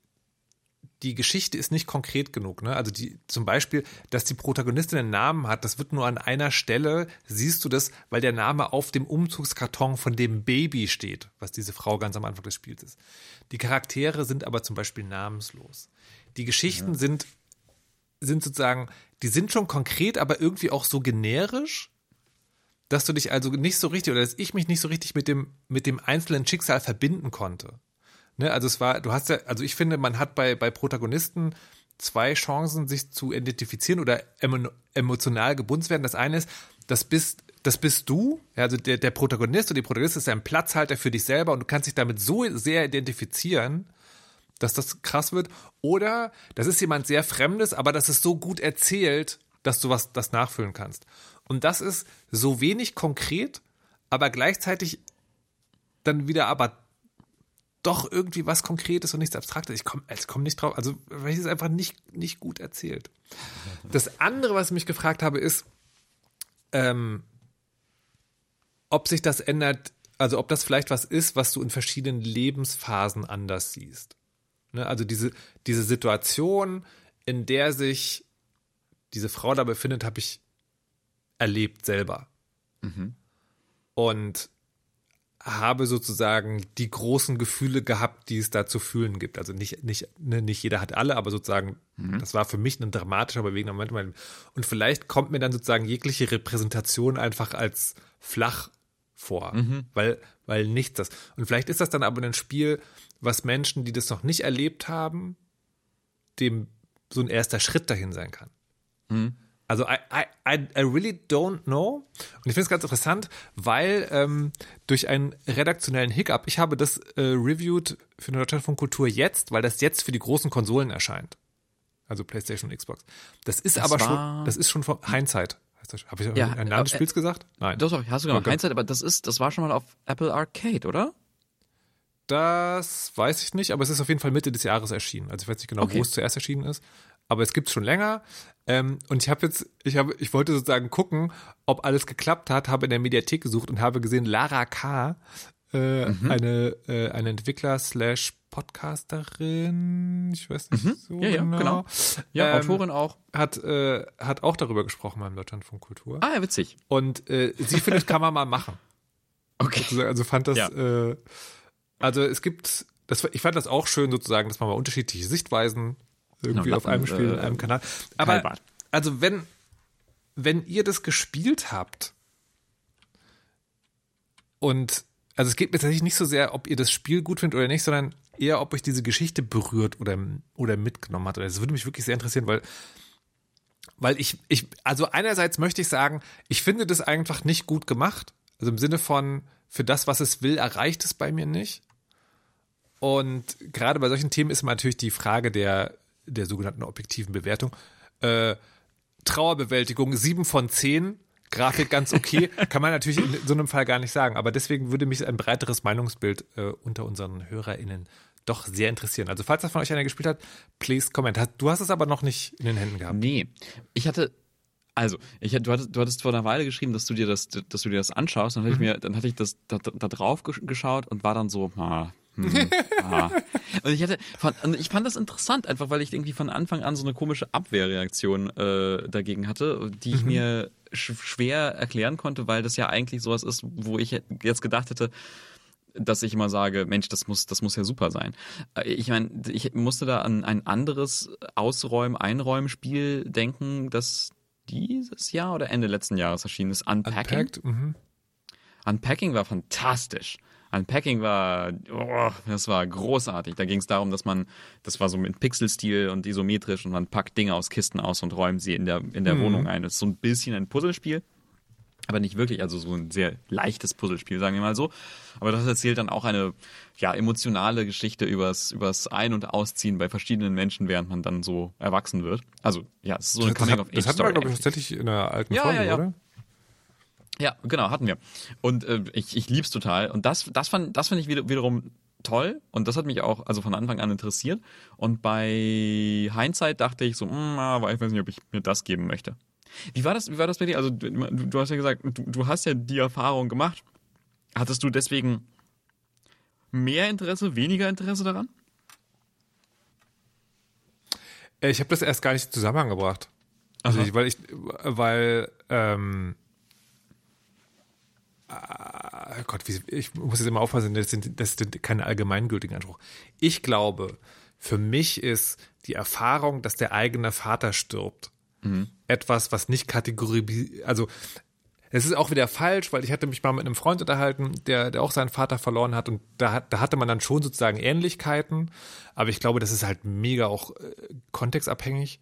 die Geschichte ist nicht konkret genug. Ne? Also die, zum Beispiel, dass die Protagonistin einen Namen hat, das wird nur an einer Stelle, siehst du das, weil der Name auf dem Umzugskarton von dem Baby steht, was diese Frau ganz am Anfang des Spiels ist. Die Charaktere sind aber zum Beispiel namenslos. Die Geschichten ja. sind, sind sozusagen, die sind schon konkret, aber irgendwie auch so generisch, dass du dich also nicht so richtig oder dass ich mich nicht so richtig mit dem, mit dem einzelnen Schicksal verbinden konnte. Ne, also es war, du hast ja, also ich finde, man hat bei, bei Protagonisten zwei Chancen, sich zu identifizieren oder emo, emotional gebunden zu werden. Das eine ist, das bist, das bist du, also der, der Protagonist oder die Protagonistin ist ein Platzhalter für dich selber und du kannst dich damit so sehr identifizieren, dass das krass wird. Oder das ist jemand sehr Fremdes, aber das ist so gut erzählt, dass du was das nachfüllen kannst. Und das ist so wenig konkret, aber gleichzeitig dann wieder aber doch irgendwie was Konkretes und nichts Abstraktes. Ich komme ich komm nicht drauf, also weil ich es einfach nicht, nicht gut erzählt. Das andere, was ich mich gefragt habe, ist, ähm, ob sich das ändert, also ob das vielleicht was ist, was du in verschiedenen Lebensphasen anders siehst. Ne? Also diese, diese Situation, in der sich diese Frau da befindet, habe ich erlebt selber. Mhm. Und habe sozusagen die großen Gefühle gehabt, die es da zu fühlen gibt. Also nicht, nicht, ne, nicht jeder hat alle, aber sozusagen, mhm. das war für mich ein dramatischer, bewegender Moment. Und vielleicht kommt mir dann sozusagen jegliche Repräsentation einfach als flach vor, mhm. weil, weil nichts das. Und vielleicht ist das dann aber ein Spiel, was Menschen, die das noch nicht erlebt haben, dem so ein erster Schritt dahin sein kann. Mhm. Also I, I, I really don't know. Und ich finde es ganz interessant, weil ähm, durch einen redaktionellen Hiccup, ich habe das äh, reviewed für eine Deutschlandfunk Kultur jetzt, weil das jetzt für die großen Konsolen erscheint. Also PlayStation und Xbox. Das ist das aber schon, das ist schon von Hindsight. Habe ich ja, einen Namen des äh, Spiels gesagt? Nein. Doch, doch, hast du genau. Hindsight, aber das ist, das war schon mal auf Apple Arcade, oder? Das weiß ich nicht, aber es ist auf jeden Fall Mitte des Jahres erschienen. Also ich weiß nicht genau, okay. wo es zuerst erschienen ist aber es gibt's schon länger. Ähm, und ich habe jetzt, ich habe, ich wollte sozusagen gucken, ob alles geklappt hat, habe in der Mediathek gesucht und habe gesehen, Lara K., äh, mhm. eine, äh, eine Entwickler slash Podcasterin, ich weiß nicht mhm. so ja, ja, genau. genau. Ja, ähm, Autorin auch. Hat, äh, hat auch darüber gesprochen beim Deutschlandfunk Kultur. Ah, ja, witzig. Und äh, sie findet, kann man mal machen. Okay. Also, also fand das, ja. äh, also es gibt, das, ich fand das auch schön sozusagen, dass man mal unterschiedliche Sichtweisen irgendwie no, auf einem Spiel, in einem Kanal. Aber Heilbad. also wenn, wenn ihr das gespielt habt und also es geht mir tatsächlich nicht so sehr, ob ihr das Spiel gut findet oder nicht, sondern eher, ob euch diese Geschichte berührt oder, oder mitgenommen hat. Das würde mich wirklich sehr interessieren, weil, weil ich, ich, also einerseits möchte ich sagen, ich finde das einfach nicht gut gemacht. Also im Sinne von, für das, was es will, erreicht es bei mir nicht. Und gerade bei solchen Themen ist natürlich die Frage der, der sogenannten objektiven Bewertung. Äh, Trauerbewältigung sieben von zehn. Grafik ganz okay, kann man natürlich in so einem Fall gar nicht sagen. Aber deswegen würde mich ein breiteres Meinungsbild äh, unter unseren HörerInnen doch sehr interessieren. Also falls das von euch einer gespielt hat, please comment. Du hast es aber noch nicht in den Händen gehabt. Nee, ich hatte also, ich, du, hattest, du hattest vor einer Weile geschrieben, dass du dir das, dass du dir das anschaust. Dann hatte ich mhm. mir, dann hatte ich das da, da drauf geschaut und war dann so, ah, hm, ah. Und ich hatte, und ich fand das interessant, einfach weil ich irgendwie von Anfang an so eine komische Abwehrreaktion äh, dagegen hatte, die ich mhm. mir sch schwer erklären konnte, weil das ja eigentlich sowas ist, wo ich jetzt gedacht hätte, dass ich immer sage, Mensch, das muss, das muss ja super sein. Äh, ich meine, ich musste da an ein anderes Ausräumen, Einräumen-Spiel denken, das dieses Jahr oder Ende letzten Jahres erschienen ist, Unpacking. Unpacked, mhm. Unpacking war fantastisch. Unpacking war, oh, das war großartig. Da ging es darum, dass man, das war so mit Pixelstil und isometrisch und man packt Dinge aus Kisten aus und räumt sie in der, in der mhm. Wohnung ein. Das ist so ein bisschen ein Puzzlespiel. Aber nicht wirklich, also so ein sehr leichtes Puzzlespiel, sagen wir mal so. Aber das erzählt dann auch eine ja, emotionale Geschichte übers, übers Ein- und Ausziehen bei verschiedenen Menschen, während man dann so erwachsen wird. Also, ja, es ist so eine Coming-of-Age-Story. Das hatten wir, glaube ich, tatsächlich in der alten ja, Folge, ja, ja. oder? Ja, genau, hatten wir. Und äh, ich, ich lieb's total. Und das, das fand, das fand ich wieder, wiederum toll. Und das hat mich auch also von Anfang an interessiert. Und bei Hindsight dachte ich so, mh, hm, aber ich weiß nicht, ob ich mir das geben möchte. Wie war das, wie war das bei dir? Also du, du hast ja gesagt, du, du hast ja die Erfahrung gemacht. Hattest du deswegen mehr Interesse, weniger Interesse daran? Äh, Ich habe das erst gar nicht in Zusammenhang gebracht. Also ich, weil ich, weil, ähm, ah, Gott, wie, ich muss jetzt immer aufpassen, das sind, das sind keine allgemeingültigen Anspruch. Ich glaube, für mich ist die Erfahrung, dass der eigene Vater stirbt, etwas, was nicht kategorisiert, also es ist auch wieder falsch, weil ich hatte mich mal mit einem Freund unterhalten, der, der auch seinen Vater verloren hat und da, da hatte man dann schon sozusagen Ähnlichkeiten, aber ich glaube, das ist halt mega auch äh, kontextabhängig.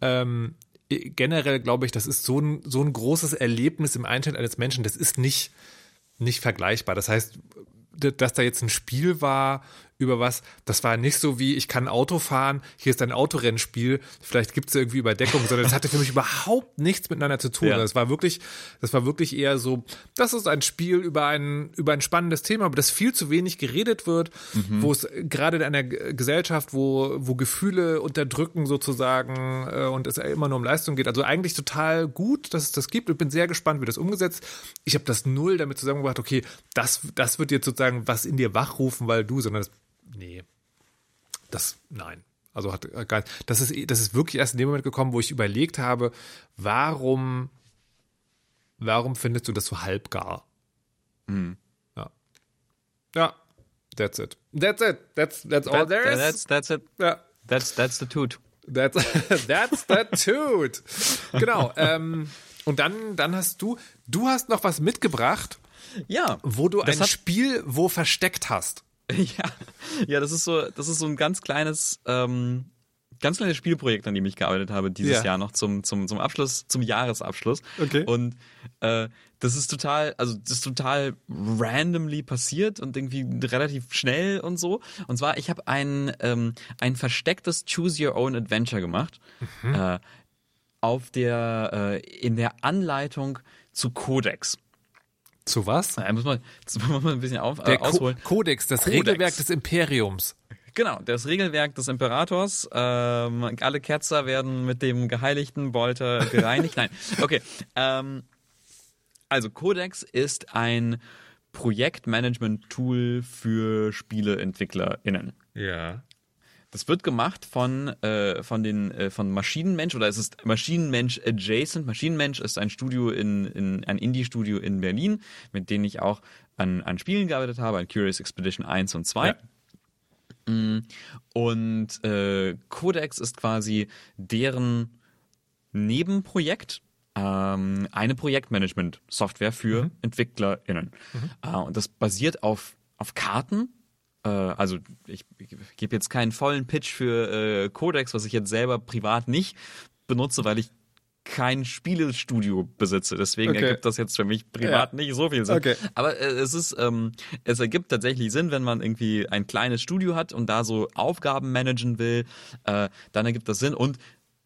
Ähm, äh, generell glaube ich, das ist so ein, so ein großes Erlebnis im Einschnitt eines Menschen, das ist nicht, nicht vergleichbar. Das heißt, dass da jetzt ein Spiel war über was, das war nicht so wie, ich kann Auto fahren, hier ist ein Autorennspiel, vielleicht gibt es irgendwie Überdeckung, sondern das hatte für mich überhaupt nichts miteinander zu tun. Ja. Das war wirklich, das war wirklich eher so, das ist ein Spiel über ein, über ein spannendes Thema, über das viel zu wenig geredet wird, wo es gerade in einer Gesellschaft, wo, wo Gefühle unterdrücken sozusagen äh, und es immer nur um Leistung geht. Also eigentlich total gut, dass es das gibt und bin sehr gespannt, wie das umgesetzt. Ich habe das null damit zusammengebracht, okay, das, das wird jetzt sozusagen was in dir wachrufen, weil du, sondern das, nee, das, nein. Also hat äh, gar das ist, das ist wirklich erst in dem Moment gekommen, wo ich überlegt habe, warum, warum findest du das so halbgar? Ja. Ja. That's it. That's it. That's, that's all That- there is. that's, that's it. ja. That's, that's the toot. That's, that's the toot. Genau. Ähm, und dann, dann hast du, du hast noch was mitgebracht, Ja. wo du ein hat- Spiel wo versteckt hast. Ja, ja, das ist so, das ist so ein ganz kleines, ähm, ganz kleines Spielprojekt, an dem ich gearbeitet habe dieses Ja. Jahr noch zum, zum, zum Abschluss, zum Jahresabschluss. Okay. Und äh, das ist total, also das ist total randomly passiert und irgendwie relativ schnell und so. Und zwar, ich habe ein, ähm, ein verstecktes Choose Your Own Adventure gemacht. Äh, auf der, äh, in der Anleitung zu Codex. Zu was? Da muss man, das muss man ein bisschen auf, äh, Der Ko ausholen. Kodex, das Kodex. Regelwerk des Imperiums. Genau, das Regelwerk des Imperators. Ähm, alle Kerzer werden mit dem geheiligten Bolter gereinigt. Nein, okay. Ähm, also Codex ist ein Projektmanagement-Tool für SpieleentwicklerInnen. Ja. Das wird gemacht von, äh, von den äh, von Maschinenmensch oder es ist Maschinenmensch adjacent. Maschinenmensch ist ein Studio in, in ein Indie-Studio in Berlin, mit dem ich auch an, an Spielen gearbeitet habe, an Curious Expedition 1 und 2. Ja. Mm, Und äh, Codex ist quasi deren Nebenprojekt, ähm, eine Projektmanagement-Software für EntwicklerInnen. Äh, und das basiert auf, auf Karten. Äh, also ich, ich gebe jetzt keinen vollen Pitch für äh, Codex, was ich jetzt selber privat nicht benutze, weil ich kein Spielestudio besitze. Deswegen Okay. ergibt das jetzt für mich privat Ja. nicht so viel Sinn. Okay. Aber äh, es ist, ähm, es ergibt tatsächlich Sinn, wenn man irgendwie ein kleines Studio hat und da so Aufgaben managen will, äh, dann ergibt das Sinn und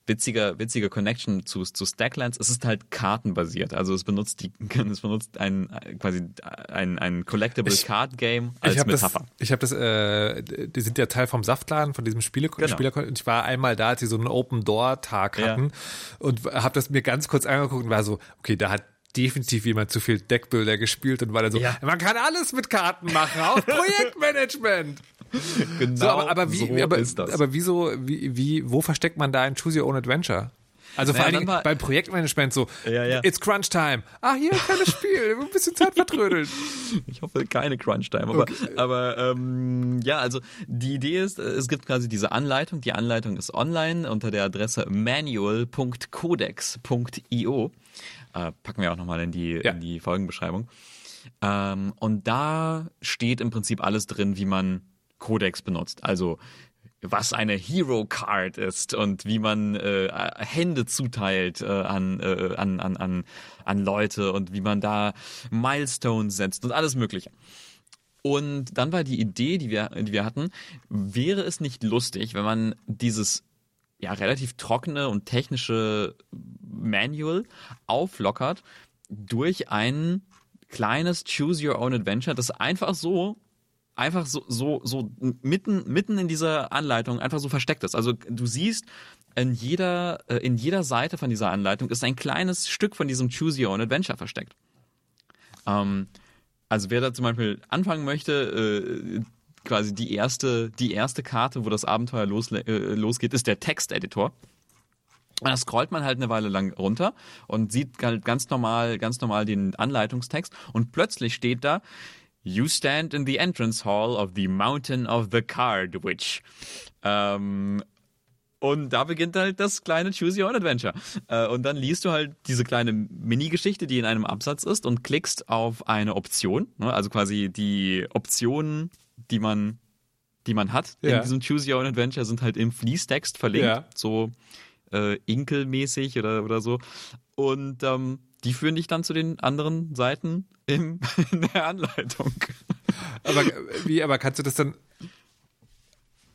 witziger, witziger Connection zu, zu Stacklands, es ist halt kartenbasiert. Also es benutzt die, es benutzt ein, quasi ein, ein Collectible Ich- Card Game als ich habe das, Metapher. ich habe das, äh, die sind ja Teil vom Saftladen, von diesem Spiele Genau. Spieler und ich war einmal da, als sie so einen Open Door Tag Ja. hatten und habe das mir ganz kurz angeguckt und war so, okay, da hat definitiv jemand zu viel Deckbilder gespielt und war dann so, Ja. man kann alles mit Karten machen, auch Projektmanagement. Genau So, aber, aber wie, so aber, ist das. aber wieso, wie, wie, wo versteckt man da ein Choose Your Own Adventure? Also vor Naja, allen Dingen beim Projektmanagement so, Ja, ja. it's Crunch Time. Ah, hier, kleines Spiel, ein bisschen Zeit vertrödeln. Ich hoffe, keine Crunch-Time. Aber, aber ähm, ja, also die Idee ist, äh, es gibt quasi diese Anleitung. Die Anleitung ist online unter der Adresse manual.codex.io. Äh, packen wir auch nochmal in die, Ja. in die Folgenbeschreibung. Ähm, und da steht im Prinzip alles drin, wie man Codex benutzt. Also was eine Hero Card ist und wie man äh, Hände zuteilt äh, an, äh, an, an, an, an Leute und wie man da Milestones setzt und alles Mögliche. Und dann war die Idee, die wir, die wir hatten, wäre es nicht lustig, wenn man dieses ja relativ trockene und technische Manual auflockert durch ein kleines Choose Your Own Adventure, das einfach so einfach so so so mitten mitten in dieser Anleitung einfach so versteckt ist. Also du siehst in jeder äh, in jeder Seite von dieser Anleitung ist ein kleines Stück von diesem Choose Your Own Adventure versteckt. Ähm, also wer da zum Beispiel anfangen möchte, äh, quasi die erste, die erste Karte, wo das Abenteuer losle- äh, losgeht, ist der Texteditor. Und da scrollt man halt eine Weile lang runter und sieht halt ganz normal, ganz normal den Anleitungstext und plötzlich steht da, You stand in the entrance hall of the Mountain of the Card Witch. Ähm, und da beginnt halt das kleine Choose Your Own Adventure. Äh, und dann liest du halt diese kleine Mini-Geschichte, die in einem Absatz ist, und klickst auf eine Option. Ne? Also quasi die Optionen, die man, die man hat Ja. in diesem Choose Your Own Adventure, sind halt im Fließtext verlinkt. Ja. So äh, Inkel-mäßig oder, oder so. Und ähm, die führen dich dann zu den anderen Seiten im, in der Anleitung. Aber äh, wie, aber kannst du das dann.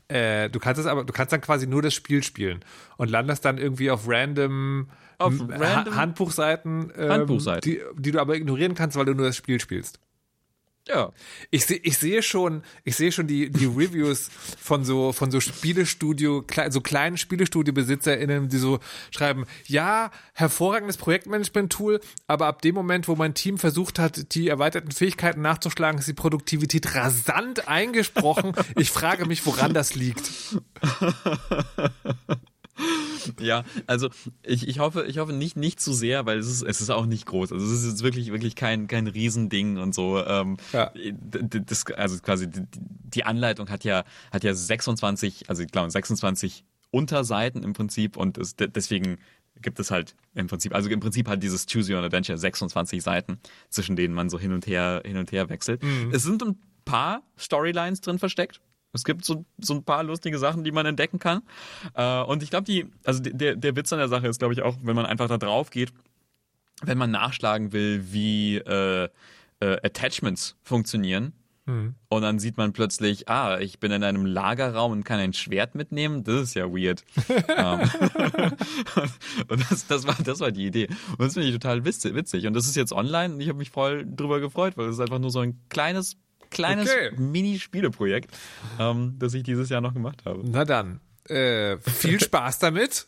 Äh, du kannst es aber, du kannst dann quasi nur das Spiel spielen und landest dann irgendwie auf random, Auf random- Ha- Handbuchseiten, ähm, Handbuchseiten. Die, die du aber ignorieren kannst, weil du nur das Spiel spielst. Ja. Ich sehe, ich sehe schon, ich sehe schon die, die Reviews von so, von so Spielestudio, so kleinen Spielestudio-BesitzerInnen, die so schreiben, ja, hervorragendes Projektmanagement-Tool, aber ab dem Moment, wo mein Team versucht hat, die erweiterten Fähigkeiten nachzuschlagen, ist die Produktivität rasant eingesprochen. Ich frage mich, woran das liegt. Ja, also ich, ich hoffe, ich hoffe nicht, nicht zu sehr, weil es ist, es ist auch nicht groß. Also es ist jetzt wirklich, wirklich kein, kein Riesending und so. Ähm, Ja. das, also quasi die, Anleitung hat ja, hat ja 26, also ich glaube 26 Unterseiten im Prinzip und es, de- deswegen gibt es halt im Prinzip, also im Prinzip hat dieses Choose Your Adventure 26 Seiten, zwischen denen man so hin und her, hin und her wechselt. Es sind ein paar Storylines drin versteckt. Es gibt so, so ein paar lustige Sachen, die man entdecken kann. Äh, und ich glaube, die, also der, der Witz an der Sache ist, glaube ich, auch, wenn man einfach da drauf geht, wenn man nachschlagen will, wie äh, äh, Attachments funktionieren. Und dann sieht man plötzlich, ah, ich bin in einem Lagerraum und kann ein Schwert mitnehmen. Das ist ja weird. Ähm, und das, das, war, das war die Idee. Und das finde ich total witzig, witzig. Und das ist jetzt online und ich habe mich voll drüber gefreut, weil es ist einfach nur so ein kleines, kleines Okay. Mini-Spieleprojekt, ähm, das ich dieses Jahr noch gemacht habe. Na dann, äh, viel Spaß damit.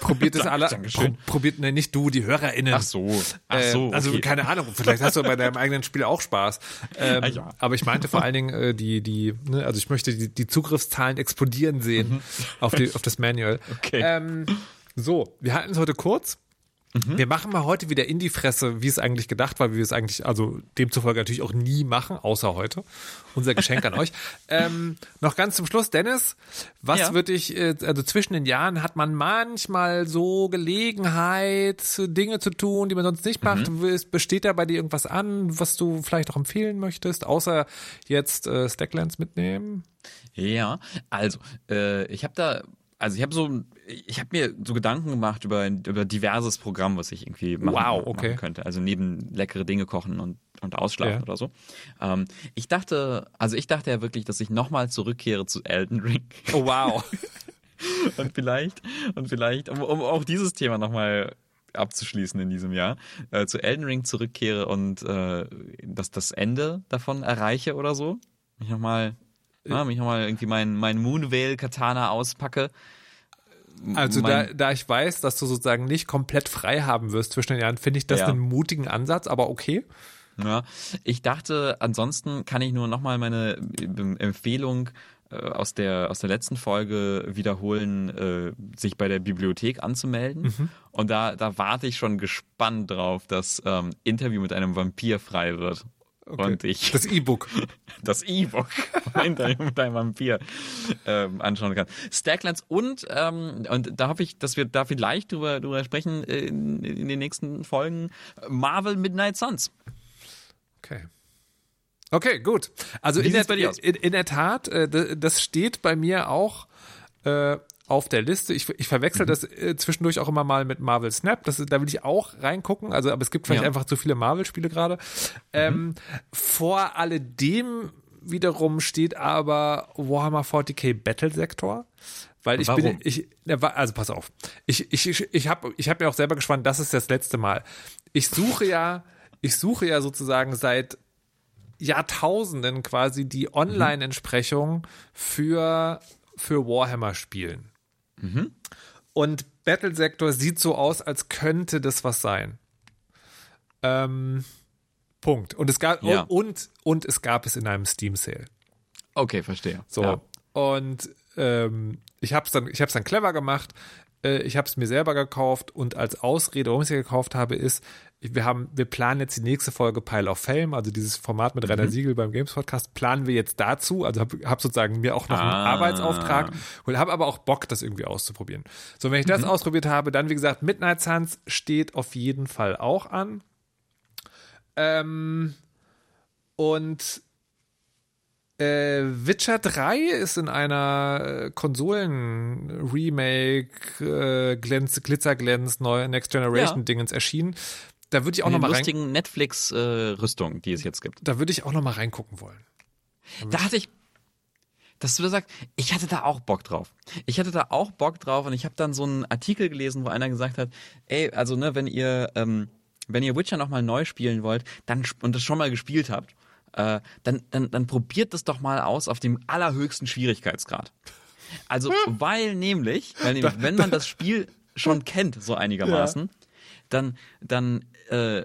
Probiert es alle. Pro, probiert, ne, nicht du, die HörerInnen. Ach so. Ach Äh, so. Also okay. keine Ahnung, vielleicht hast du bei deinem eigenen Spiel auch Spaß. Ähm, Ah, ja. Aber ich meinte vor allen Dingen äh, die, die, ne, also ich möchte die, die Zugriffszahlen explodieren sehen auf, die, auf das Manual. Mhm. Okay. Ähm, so, wir halten es heute kurz. Mhm. Wir machen mal heute wieder in die Fresse, wie es eigentlich gedacht war, wie wir es eigentlich, also demzufolge natürlich auch nie machen, außer heute. Unser Geschenk an euch. Ähm, noch ganz zum Schluss, Dennis, was Ja. würde ich, äh, also zwischen den Jahren hat man manchmal so Gelegenheit, Dinge zu tun, die man sonst nicht macht. Mhm. Es Besteht da bei dir irgendwas an, was du vielleicht auch empfehlen möchtest, außer jetzt äh, Stacklands mitnehmen? Ja, also äh, ich habe da, also ich habe so, ich habe mir so Gedanken gemacht über ein über diverses Programm, was ich irgendwie machen, Wow, okay. machen könnte. Also neben leckere Dinge kochen und und ausschlafen Ja. oder so. Ähm, ich dachte, also ich dachte ja wirklich, dass ich nochmal zurückkehre zu Elden Ring Oh wow. und vielleicht und vielleicht, um, um auch dieses Thema nochmal abzuschließen in diesem Jahr, äh, zu Elden Ring zurückkehre und äh, dass das Ende davon erreiche oder so. Mich nochmal, ja, mich nochmal irgendwie mein, mein Moonveil Katana auspacke. Also da, da ich weiß, dass du sozusagen nicht komplett frei haben wirst zwischen den Jahren, finde ich das Ja. einen mutigen Ansatz, aber okay. Ja, ich dachte, ansonsten kann ich nur nochmal meine äh, Empfehlung äh, aus der, aus der letzten Folge wiederholen, äh, sich bei der Bibliothek anzumelden. Und da, da warte ich schon gespannt drauf, dass ähm, Interview mit einem Vampir frei wird. Und ich Das E-Book. das E-Book mit einem Vampir ähm, anschauen kann. Stacklands und, ähm, und da hoffe ich, dass wir da vielleicht drüber, drüber sprechen äh, in, in den nächsten Folgen, Marvel Midnight Suns. Okay. Okay, gut. Also in der, in, in der Tat, äh, das steht bei mir auch äh, auf der Liste. Ich, ich Mhm. verwechsel das äh, zwischendurch auch immer mal mit Marvel Snap. Das, da will ich auch reingucken. Also, aber es gibt vielleicht Ja. Mhm. einfach zu viele Marvel-Spiele gerade. Ähm, vor alledem wiederum steht aber Warhammer 40k Battle Sector. Weil ich Warum? bin, ich, also pass auf. Ich, ich, ich, ich habe ich hab mir auch selber gespannt, das ist das letzte Mal. Ich suche ja, ich suche ja sozusagen seit Jahrtausenden quasi die Online-Entsprechung für, für Warhammer-Spielen. Und Battle Sector sieht so aus, als könnte das was sein. Ähm, Punkt. Und es gab Ja. und, und es gab es in einem Steam Sale. Okay, verstehe. So. Ja. Und ähm, ich habe es dann, ich habe dann clever gemacht. Äh, ich habe es mir selber gekauft und als Ausrede, warum ich es gekauft habe, ist, wir haben, wir planen jetzt die nächste Folge Pile of Fame, also dieses Format mit Mhm. Rainer Siegel beim Games Podcast, planen wir jetzt dazu. Also habe hab sozusagen mir auch noch einen Ah. Arbeitsauftrag und habe aber auch Bock, das irgendwie auszuprobieren. So, wenn ich Mhm. das ausprobiert habe, dann wie gesagt, Midnight Suns steht auf jeden Fall auch an. Ähm, und äh, Witcher 3 ist in einer äh, Konsolen-Remake, äh, Glänz, Glitzerglänz, neue Next Generation-Dingens erschienen. Da würde ich auch Auch noch eine mal rein, lustigen Netflix-Rüstung, die es jetzt gibt. da würde ich auch noch mal reingucken wollen. Da hatte ich, dass du da sagst, ich hatte da auch Bock drauf. Ich hatte da auch Bock drauf und ich habe dann so einen Artikel gelesen, wo einer gesagt hat, ey, also ne, wenn ihr, ähm, wenn ihr Witcher nochmal neu spielen wollt, dann und das schon mal gespielt habt, äh, dann, dann, dann probiert das doch mal aus auf dem allerhöchsten Schwierigkeitsgrad. Also, weil nämlich, weil nämlich, wenn man das Spiel schon kennt, so einigermaßen, dann, dann, äh,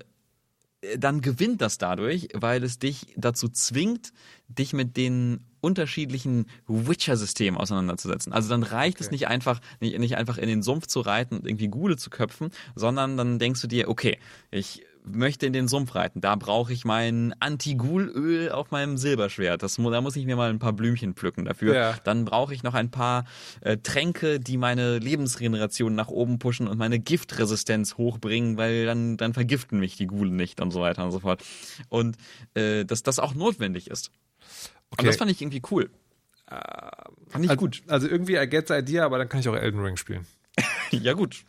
dann gewinnt das dadurch, weil es dich dazu zwingt, dich mit den unterschiedlichen Witcher-Systemen auseinanderzusetzen. Also dann reicht es nicht einfach, nicht, nicht einfach in den Sumpf zu reiten und irgendwie Gule zu köpfen, sondern dann denkst du dir, okay, ich möchte in den Sumpf reiten, da brauche ich mein Anti-Gul-Öl auf meinem Silberschwert. Das, da muss ich mir mal ein paar Blümchen pflücken dafür. Ja. Dann brauche ich noch ein paar äh, Tränke, die meine Lebensregeneration nach oben pushen und meine Giftresistenz hochbringen, weil dann, dann vergiften mich die Gulen nicht und so weiter und so fort. Und äh, dass das auch notwendig ist. Und Okay. das fand ich irgendwie cool. fand ich Also, gut. Also irgendwie I get the idea, aber dann kann ich auch Elden Ring spielen. Ja, gut.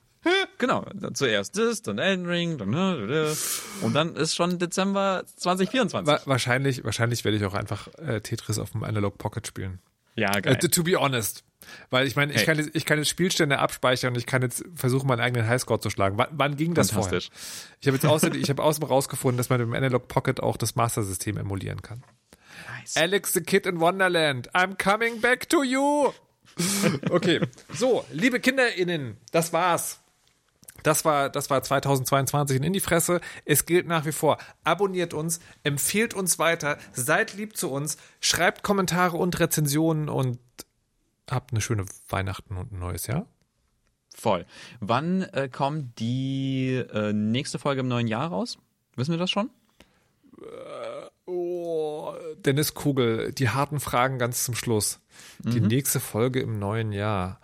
Genau, dann zuerst das, dann Elden Ring, dann ne, und dann ist schon Dezember 2024. Wa wahrscheinlich, wahrscheinlich werde ich auch einfach äh, Tetris auf dem Analog Pocket spielen. Ja, Äh, geil. to be honest. Weil ich meine, ich, Hey. kann jetzt, ich kann jetzt Spielstände abspeichern und ich kann jetzt versuchen, meinen eigenen Highscore zu schlagen. Wann, wann ging das vorher? Ich habe jetzt außerdem, ich habe außerdem rausgefunden, dass man mit dem Analog Pocket auch das Master-System emulieren kann. Nice. Alex the Kid in Wonderland, I'm coming back to you. Okay, so, liebe KinderInnen, das war's. Das war, das war 2022 in die Fresse. Es gilt nach wie vor. Abonniert uns, empfehlt uns weiter, seid lieb zu uns, schreibt Kommentare und Rezensionen und habt eine schöne Weihnachten und ein neues Jahr. Voll. Wann äh, kommt die äh, nächste Folge im neuen Jahr raus? Wissen wir das schon? Oh, Dennis Kugel, die harten Fragen ganz zum Schluss. Die nächste Folge im neuen Jahr.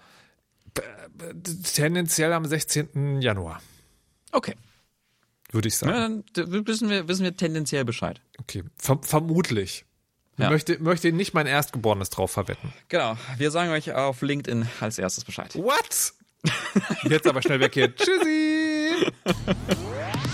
Tendenziell am 16. Januar, Okay. würde ich sagen. Ja, dann wissen wir, wissen wir tendenziell Bescheid. Okay, Ver vermutlich. Ich Ja. möchte, möchte nicht mein Erstgeborenes drauf verwetten. Genau. Wir sagen euch auf LinkedIn als erstes Bescheid. What? Jetzt aber schnell weg hier. Tschüssi!